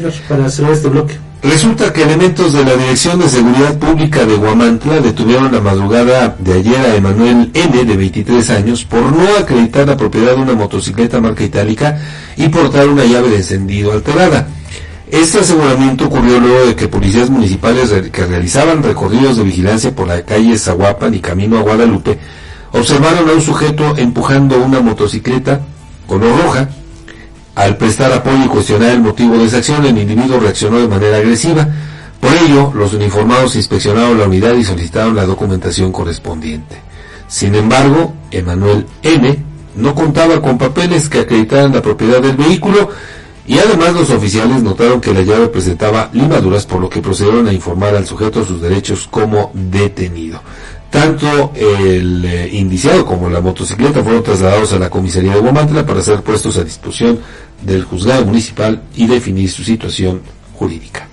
este. Resulta que elementos de la Dirección de Seguridad Pública de Guamantla detuvieron la madrugada de ayer a Emanuel N, de 23 años, por no acreditar la propiedad de una motocicleta marca itálica y portar una llave de encendido alterada. Este aseguramiento ocurrió luego de que policías municipales que realizaban recorridos de vigilancia por la calle Zaguapan y camino a Guadalupe observaron a un sujeto empujando una motocicleta color roja al prestar apoyo y cuestionar el motivo de esa acción, el individuo reaccionó de manera agresiva. Por ello, los uniformados inspeccionaron la unidad y solicitaron la documentación correspondiente. Sin embargo, Emanuel N. no contaba con papeles que acreditaran la propiedad del vehículo y además los oficiales notaron que la llave presentaba limaduras por lo que procedieron a informar al sujeto sus derechos como detenido. Tanto el eh, indiciado como la motocicleta fueron trasladados a la comisaría de Guamantla para ser puestos a disposición del juzgado municipal y definir su situación jurídica.